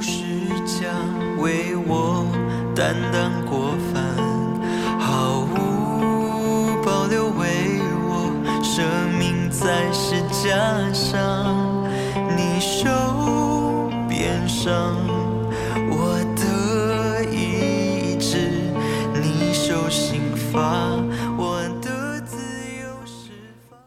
十架为我担当过犯，毫无保留为我生命在十架上，你受鞭伤，我的意志，你受刑罚，我的自由释放。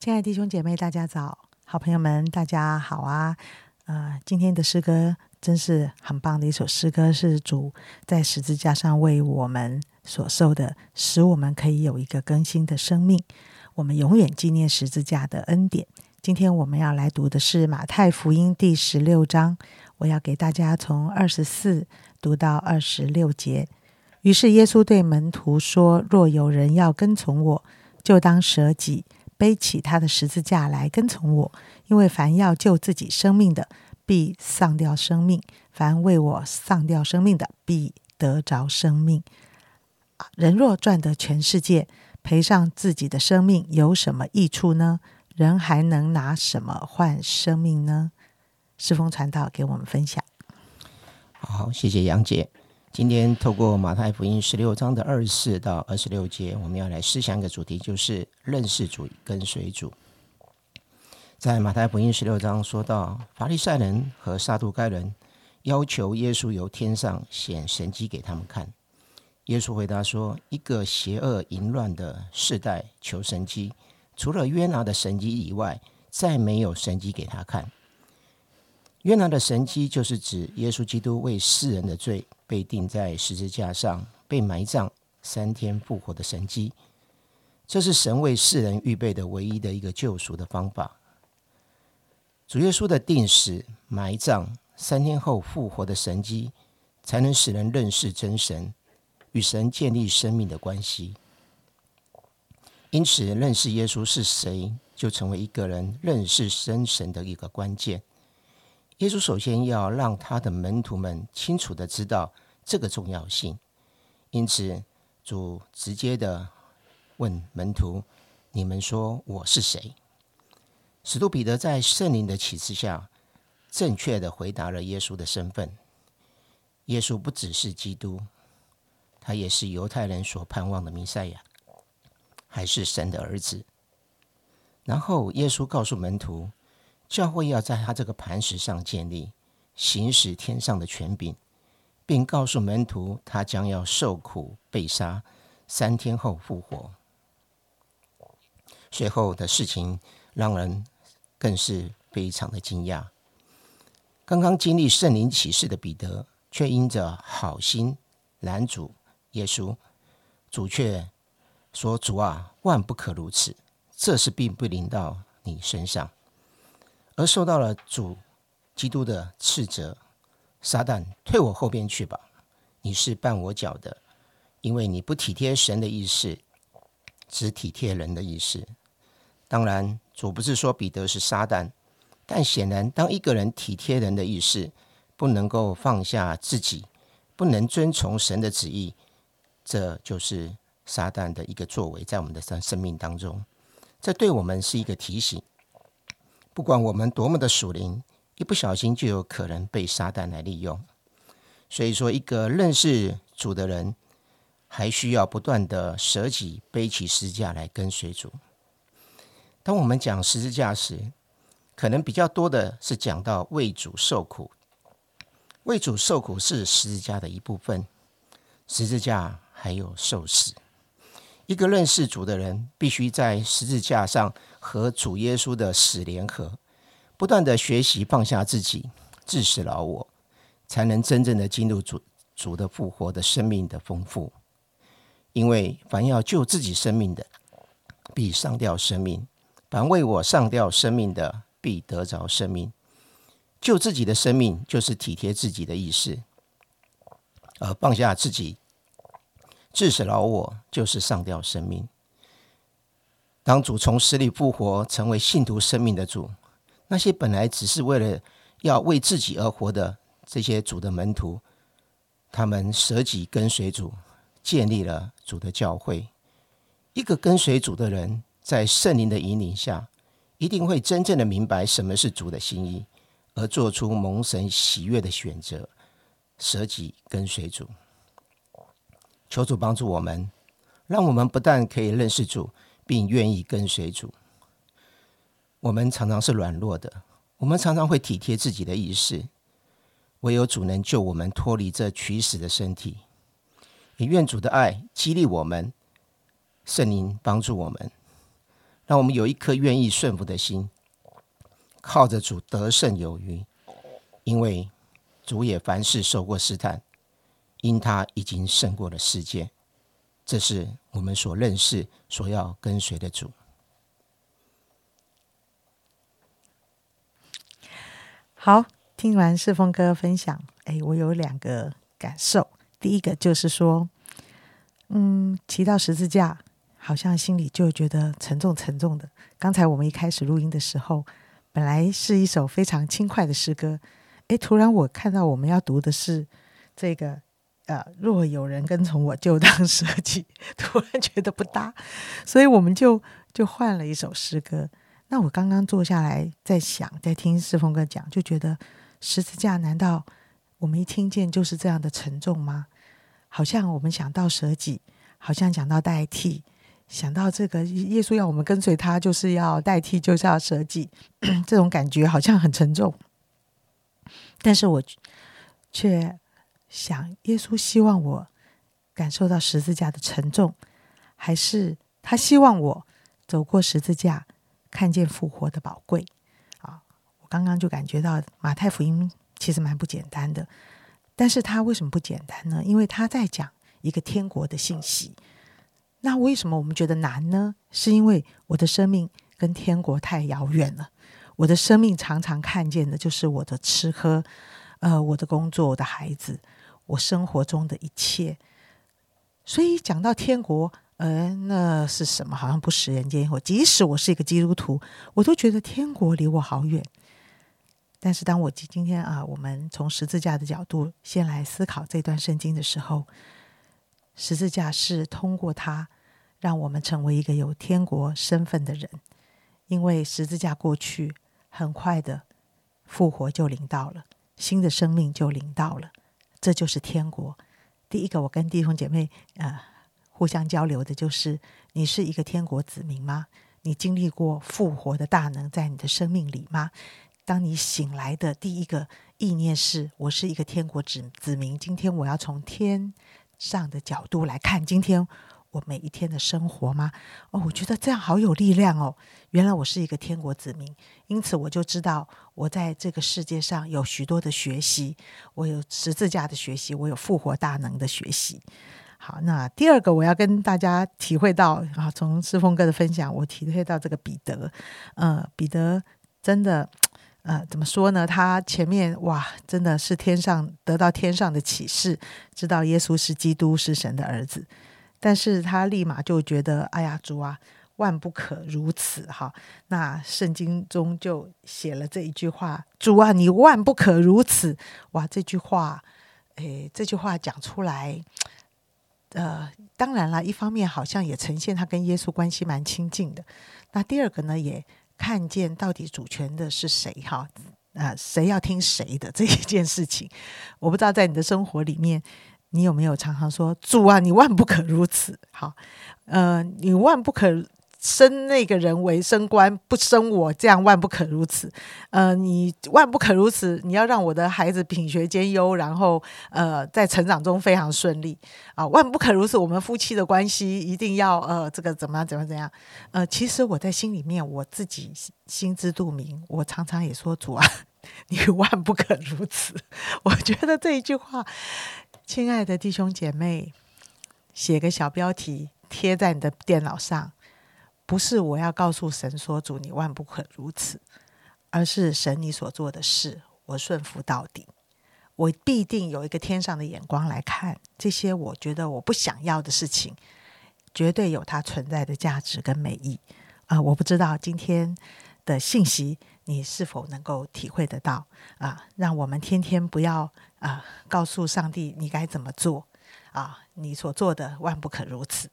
亲爱的弟兄姐妹，大家早！好朋友们，大家好啊！呃，今天的诗歌真是很棒的一首诗歌，是主在十字架上为我们所受的，使我们可以有一个更新的生命。我们永远纪念十字架的恩典。今天我们要来读的是马太福音第十六章，我要给大家从二十四读到二十六节。于是耶稣对门徒说：“若有人要跟从我，就当舍己。”背起他的十字架来跟从我，因为凡要救自己生命的，必丧掉生命；凡为我丧掉生命的，必得着生命。人若赚得全世界，赔上自己的生命，有什么益处呢？人还能拿什么换生命呢？世风传道给我们分享。好，谢谢杨姐。今天透过马太福音十六章的二十四到二十六节，我们要来思想一个主题，就是认识主、跟随主。在马太福音十六章说到，法利赛人和撒杜该人要求耶稣由天上显神迹给他们看。耶稣回答说：“一个邪恶淫乱的世代求神迹，除了约拿的神迹以外，再没有神迹给他看。约拿的神迹就是指耶稣基督为世人的罪。”被钉在十字架上，被埋葬，三天复活的神迹，这是神为世人预备的唯一的一个救赎的方法。主耶稣的定死、埋葬、三天后复活的神迹，才能使人认识真神，与神建立生命的关系。因此，认识耶稣是谁，就成为一个人认识真神的一个关键。耶稣首先要让他的门徒们清楚的知道这个重要性，因此主直接的问门徒：“你们说我是谁？”使徒彼得在圣灵的启示下，正确的回答了耶稣的身份。耶稣不只是基督，他也是犹太人所盼望的弥赛亚，还是神的儿子。然后耶稣告诉门徒。教会要在他这个磐石上建立，行使天上的权柄，并告诉门徒，他将要受苦、被杀，三天后复活。随后的事情让人更是非常的惊讶。刚刚经历圣灵启示的彼得，却因着好心拦阻耶稣，主却说：“主啊，万不可如此，这事并不临到你身上。”而受到了主基督的斥责，撒旦退我后边去吧！你是绊我脚的，因为你不体贴神的意思，只体贴人的意思。当然，主不是说彼得是撒旦，但显然，当一个人体贴人的意思，不能够放下自己，不能遵从神的旨意，这就是撒旦的一个作为，在我们的生生命当中，这对我们是一个提醒。不管我们多么的属灵，一不小心就有可能被撒旦来利用。所以说，一个认识主的人，还需要不断的舍己，背起十架来跟随主。当我们讲十字架时，可能比较多的是讲到为主受苦。为主受苦是十字架的一部分，十字架还有受死。一个认识主的人，必须在十字架上和主耶稣的死联合，不断的学习放下自己，致死老我，才能真正的进入主主的复活的生命的丰富。因为凡要救自己生命的，必上吊生命；凡为我上吊生命的，必得着生命。救自己的生命，就是体贴自己的意思，而放下自己。致死老我就是上吊生命。当主从死里复活，成为信徒生命的主，那些本来只是为了要为自己而活的这些主的门徒，他们舍己跟随主，建立了主的教会。一个跟随主的人，在圣灵的引领下，一定会真正的明白什么是主的心意，而做出蒙神喜悦的选择，舍己跟随主。求主帮助我们，让我们不但可以认识主，并愿意跟随主。我们常常是软弱的，我们常常会体贴自己的意识，唯有主能救我们脱离这取死的身体。也愿主的爱激励我们，圣灵帮助我们，让我们有一颗愿意顺服的心，靠着主得胜有余。因为主也凡事受过试探。因他已经胜过了世界，这是我们所认识、所要跟随的主。好，听完世峰哥分享，哎，我有两个感受。第一个就是说，嗯，提到十字架，好像心里就觉得沉重沉重的。刚才我们一开始录音的时候，本来是一首非常轻快的诗歌，哎，突然我看到我们要读的是这个。呃，若有人跟从我，就当舍己。突然觉得不搭，所以我们就就换了一首诗歌。那我刚刚坐下来在想，在听世峰哥讲，就觉得十字架难道我们一听见就是这样的沉重吗？好像我们想到舍己，好像讲到代替，想到这个耶稣要我们跟随他，就是要代替，就是要舍己，这种感觉好像很沉重。但是我却。想耶稣希望我感受到十字架的沉重，还是他希望我走过十字架，看见复活的宝贵？啊，我刚刚就感觉到马太福音其实蛮不简单的，但是他为什么不简单呢？因为他在讲一个天国的信息。那为什么我们觉得难呢？是因为我的生命跟天国太遥远了，我的生命常常看见的就是我的吃喝，呃，我的工作，我的孩子。我生活中的一切，所以讲到天国，呃，那是什么？好像不食人间烟火。即使我是一个基督徒，我都觉得天国离我好远。但是当我今今天啊，我们从十字架的角度先来思考这段圣经的时候，十字架是通过它让我们成为一个有天国身份的人，因为十字架过去，很快的复活就临到了，新的生命就临到了。这就是天国。第一个，我跟弟兄姐妹呃互相交流的就是：你是一个天国子民吗？你经历过复活的大能在你的生命里吗？当你醒来的第一个意念是：我是一个天国子子民。今天我要从天上的角度来看今天。我每一天的生活吗？哦，我觉得这样好有力量哦。原来我是一个天国子民，因此我就知道我在这个世界上有许多的学习。我有十字架的学习，我有复活大能的学习。好，那第二个我要跟大家体会到啊，从师峰哥的分享，我体会到这个彼得，呃，彼得真的，呃，怎么说呢？他前面哇，真的是天上得到天上的启示，知道耶稣是基督，是神的儿子。但是他立马就觉得，哎呀，主啊，万不可如此哈！那圣经中就写了这一句话：“主啊，你万不可如此。”哇，这句话，诶，这句话讲出来，呃，当然了，一方面好像也呈现他跟耶稣关系蛮亲近的。那第二个呢，也看见到底主权的是谁哈？啊，谁要听谁的这一件事情，我不知道在你的生活里面。你有没有常常说主啊，你万不可如此？好，呃，你万不可生那个人为升官，不生我，这样万不可如此。呃，你万不可如此，你要让我的孩子品学兼优，然后呃，在成长中非常顺利啊，万不可如此。我们夫妻的关系一定要呃，这个怎么样，怎么怎样？呃，其实我在心里面我自己心知肚明，我常常也说主啊，你万不可如此。我觉得这一句话。亲爱的弟兄姐妹，写个小标题贴在你的电脑上，不是我要告诉神说主你万不可如此，而是神你所做的事，我顺服到底，我必定有一个天上的眼光来看这些，我觉得我不想要的事情，绝对有它存在的价值跟美意啊！我不知道今天的信息你是否能够体会得到啊？让我们天天不要。啊！告诉上帝你该怎么做啊？你所做的万不可如此，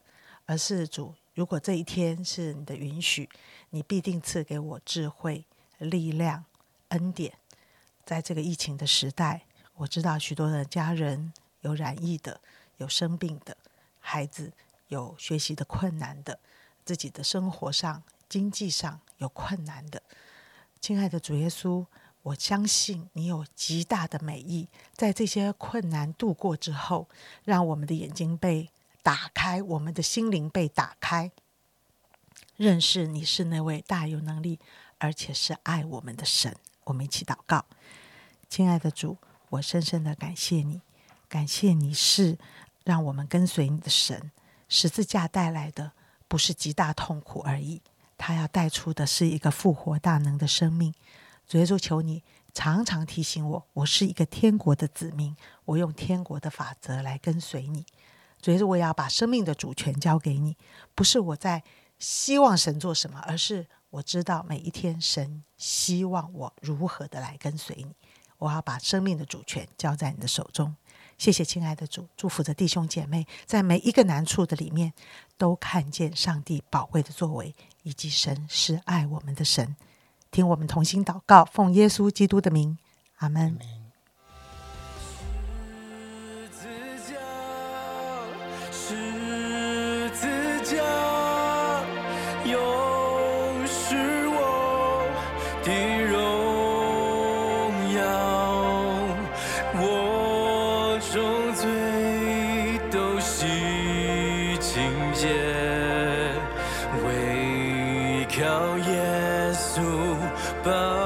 而是主，如果这一天是你的允许，你必定赐给我智慧、力量、恩典，在这个疫情的时代，我知道许多的家人有染疫的，有生病的，孩子有学习的困难的，自己的生活上、经济上有困难的。亲爱的主耶稣，我相信你有极大的美意，在这些困难度过之后，让我们的眼睛被打开，我们的心灵被打开，认识你是那位大有能力，而且是爱我们的神。我们一起祷告，亲爱的主，我深深的感谢你，感谢你是让我们跟随你的神。十字架带来的不是极大痛苦而已，他要带出的是一个复活大能的生命。主耶稣，求你常常提醒我，我是一个天国的子民，我用天国的法则来跟随你。随着，我要把生命的主权交给你，不是我在希望神做什么，而是我知道每一天神希望我如何的来跟随你。我要把生命的主权交在你的手中。谢谢，亲爱的主，祝福着弟兄姐妹，在每一个难处的里面，都看见上帝宝贵的作为，以及神是爱我们的神。听我们同心祷告，奉耶稣基督的名，阿门。界，唯靠耶稣。保